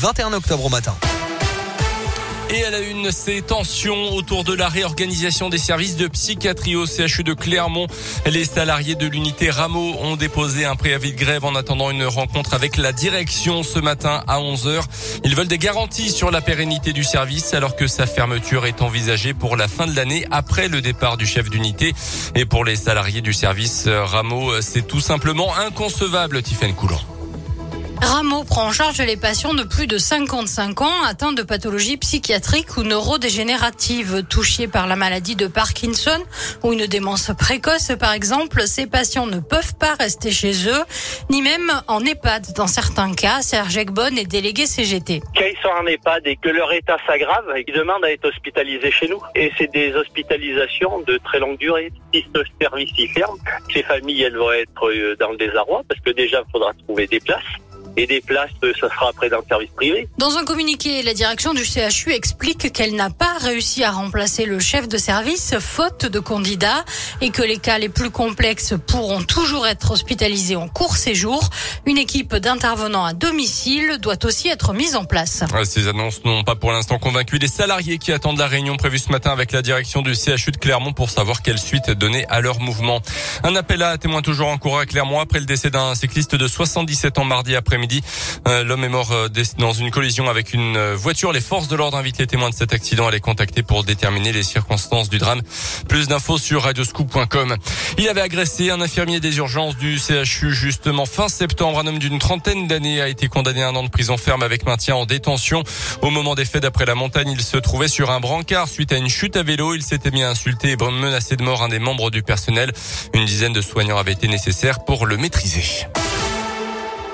21 octobre au matin. Et à la une, ces tensions autour de la réorganisation des services de psychiatrie au CHU de Clermont. Les salariés de l'unité Rameau ont déposé un préavis de grève en attendant une rencontre avec la direction ce matin à 11h. Ils veulent des garanties sur la pérennité du service alors que sa fermeture est envisagée pour la fin de l'année après le départ du chef d'unité. Et pour les salariés du service Rameau, c'est tout simplement inconcevable, Tiffaine Coulon. Rameau prend en charge les patients de plus de 55 ans atteints de pathologies psychiatriques ou neurodégénératives, touchés par la maladie de Parkinson ou une démence précoce par exemple. Ces patients ne peuvent pas rester chez eux, ni même en EHPAD dans certains cas. Serge Egbon est délégué CGT. Quand ils sont en EHPAD et que leur état s'aggrave, ils demandent à être hospitalisés chez nous. Et c'est des hospitalisations de très longue durée. Service ferme, ces familles elles vont être euh, dans le désarroi parce que déjà il faudra trouver des places et des places, ça sera après dans le service privé. Dans un communiqué, la direction du CHU explique qu'elle n'a pas réussi à remplacer le chef de service faute de candidats et que les cas les plus complexes pourront toujours être hospitalisés en court séjour. Une équipe d'intervenants à domicile doit aussi être mise en place. Ces annonces n'ont pas pour l'instant convaincu les salariés qui attendent la réunion prévue ce matin avec la direction du CHU de Clermont pour savoir quelle suite donner à leur mouvement. Un appel à témoins toujours en cours à Clermont après le décès d'un cycliste de 77 ans mardi après midi. Euh, l'homme est mort euh, dans une collision avec une euh, voiture. Les forces de l'ordre invitent les témoins de cet accident à les contacter pour déterminer les circonstances du drame. Plus d'infos sur radioscoop.com. Il avait agressé un infirmier des urgences du CHU justement fin septembre. Un homme d'une trentaine d'années a été condamné à un an de prison ferme avec maintien en détention. Au moment des faits d'après la montagne, il se trouvait sur un brancard suite à une chute à vélo. Il s'était mis à insulter et menacer de mort un des membres du personnel. Une dizaine de soignants avaient été nécessaires pour le maîtriser.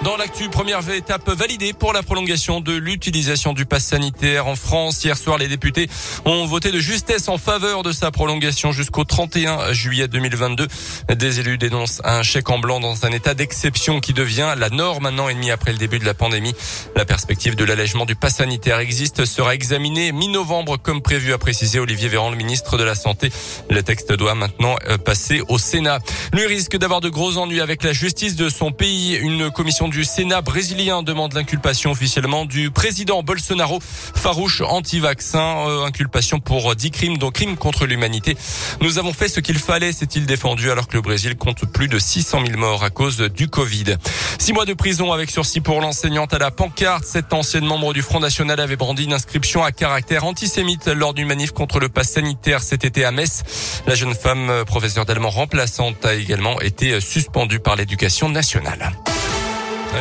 Dans l'actu, première étape validée pour la prolongation de l'utilisation du pass sanitaire en France. Hier soir, les députés ont voté de justesse en faveur de sa prolongation jusqu'au 31 juillet 2022. Des élus dénoncent un chèque en blanc dans un état d'exception qui devient la norme un an et demi après le début de la pandémie. La perspective de l'allègement du pass sanitaire existe sera examinée mi-novembre comme prévu, a précisé Olivier Véran, le ministre de la Santé. Le texte doit maintenant euh, passer au Sénat. Lui risque d'avoir de gros ennuis avec la justice de son pays. Une commission du Sénat brésilien demande l'inculpation officiellement du président Bolsonaro, farouche anti-vaccin, euh, inculpation pour 10 crimes, dont crimes contre l'humanité. Nous avons fait ce qu'il fallait, s'est-il défendu, alors que le Brésil compte plus de 600 000 morts à cause du Covid. Six mois de prison avec sursis pour l'enseignante à la pancarte. Cette ancienne membre du Front National avait brandi une inscription à caractère antisémite lors d'une manif contre le pass sanitaire cet été à Metz. La jeune femme, euh, professeure d'allemand remplaçante, a également été suspendue par l'éducation nationale.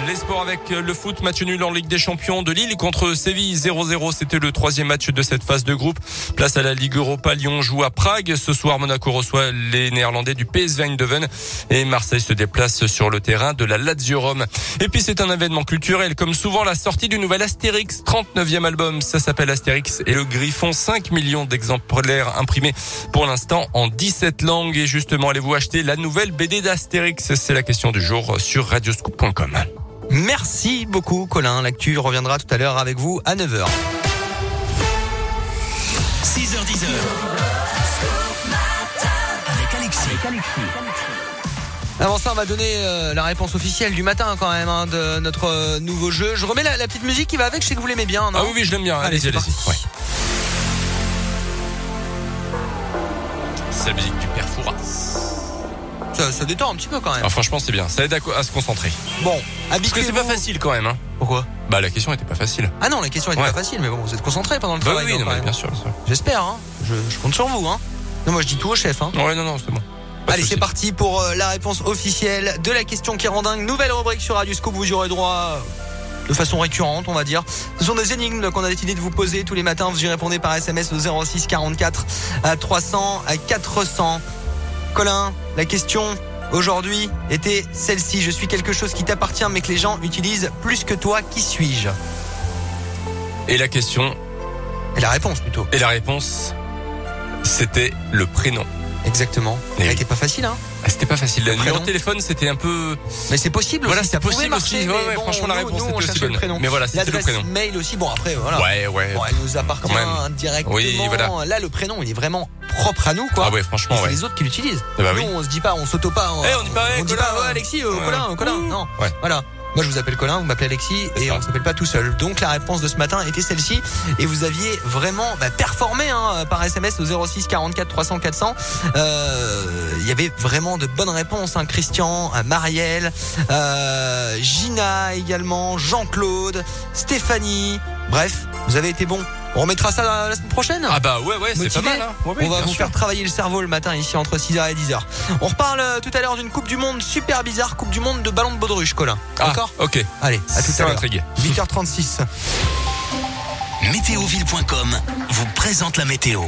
Les sports avec le foot, match nul en Ligue des Champions de Lille contre Séville 0-0. C'était le troisième match de cette phase de groupe. Place à la Ligue Europa. Lyon joue à Prague. Ce soir, Monaco reçoit les Néerlandais du PSV Eindhoven et Marseille se déplace sur le terrain de la Lazio Rome. Et puis c'est un événement culturel comme souvent la sortie du nouvel Astérix, 39e album. Ça s'appelle Astérix et le Griffon. 5 millions d'exemplaires imprimés pour l'instant en 17 langues. Et justement, allez-vous acheter la nouvelle BD d'Astérix? C'est la question du jour sur radioscoop.com. Merci beaucoup Colin. L'actu reviendra tout à l'heure avec vous à 9h. 6h10. Avec Alexis. Avant ça, on va donner euh, la réponse officielle du matin quand même hein, de notre euh, nouveau jeu. Je remets la, petite musique qui va avec, je sais que vous l'aimez bien. Non ah oui, oui, je l'aime bien. Allez, allez, allez. C'est la musique du père Fouras. Ça, détend un petit peu quand même. Ah, franchement, c'est bien. Ça aide à, se concentrer. Bon, Parce que c'est pas facile quand même. Hein. Pourquoi? Bah, la question était pas facile. Ah non, la question était pas facile, mais bon, vous êtes concentré pendant le bah travail. Oui, oui bien sûr. J'espère, hein. Je, compte sur vous, hein. Non, moi je dis tout au chef, hein. Ouais, non, non, c'est bon. Allez, c'est parti pour euh, la réponse officielle de la question qui rend dingue. Nouvelle rubrique sur Radio Scoop, vous y aurez droit euh, de façon récurrente, on va dire. Ce sont des énigmes qu'on a décidé de vous poser tous les matins. Vous y répondez par SMS au 06 44 à 300 à 400. Colin, la question aujourd'hui était celle-ci. Je suis quelque chose qui t'appartient mais que les gens utilisent plus que toi. Qui suis-je? Et la question? Et la réponse plutôt. Et la réponse, c'était le prénom. Exactement. Elle était pas facile, hein ah, C'était pas facile. Le numéro de téléphone, c'était un peu. Mais c'est possible. Voilà, c'est possible marcher, aussi. Ouais, franchement, la réponse c'était aussi bonne. Mais voilà, c'était le prénom. Mail aussi. Bon, après, voilà. Ouais, ouais. Bon, elle nous appartient directement. Oui, voilà. Là, le prénom, il est vraiment propre à nous, quoi. Ah ouais, franchement, C'est les autres qui l'utilisent. Eh bah nous, on se dit pas, on s'auto pas. Eh, on dit pas, on dit pas, Alexis, euh, Colin, Colin. Non. Voilà. Moi, je vous appelle Colin, vous m'appelez Alexis, et ça. on s'appelle pas tout seul. Donc, la réponse de ce matin était celle-ci, et vous aviez vraiment bah, performé hein, par SMS au 06 44 300 400. Euh, Il y avait vraiment de bonnes réponses. Hein. Christian, euh, Marielle, euh, Gina également, Jean-Claude, Stéphanie. Bref, vous avez été bon. On remettra ça la, la semaine prochaine. Ah bah ouais, ouais, c'est pas mal. Hein. Ouais, ouais, on va vous sûr. faire travailler le cerveau le matin ici entre 6h et 10h. On reparle euh, tout à l'heure d'une Coupe du Monde super bizarre, Coupe du Monde de ballon de baudruche, Colin. Ah, D'accord ok. Allez, à tout à l'heure. m'intrigue. 8h36. Météoville.com vous présente la météo.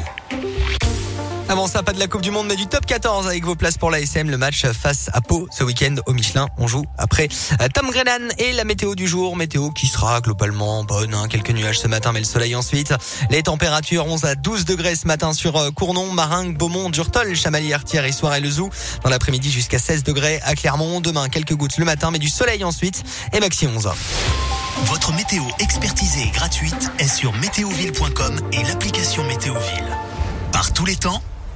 Avant ça, pas de la Coupe du Monde, mais du top 14 avec vos places pour l'ASM. Le match face à Pau ce week-end au Michelin. On joue après euh, Tom Grennan et la météo du jour. Météo qui sera globalement bonne. hein. Quelques nuages ce matin, mais le soleil ensuite. Les températures 11 à 12 degrés ce matin sur euh, Cournon, Maringue, Beaumont, Durtol, Chamalières, Thierry, Soir et Le. Dans l'après-midi jusqu'à 16 degrés à Clermont. Demain, quelques gouttes le matin, mais du soleil ensuite. Et maxi 11. Votre météo expertisée et gratuite est sur météoville.com et l'application Météoville. Par tous les temps,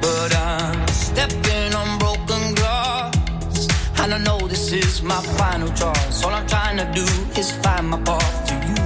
But I'm stepping on broken glass. And I know this is my final choice. All I'm trying to do is find my path to you.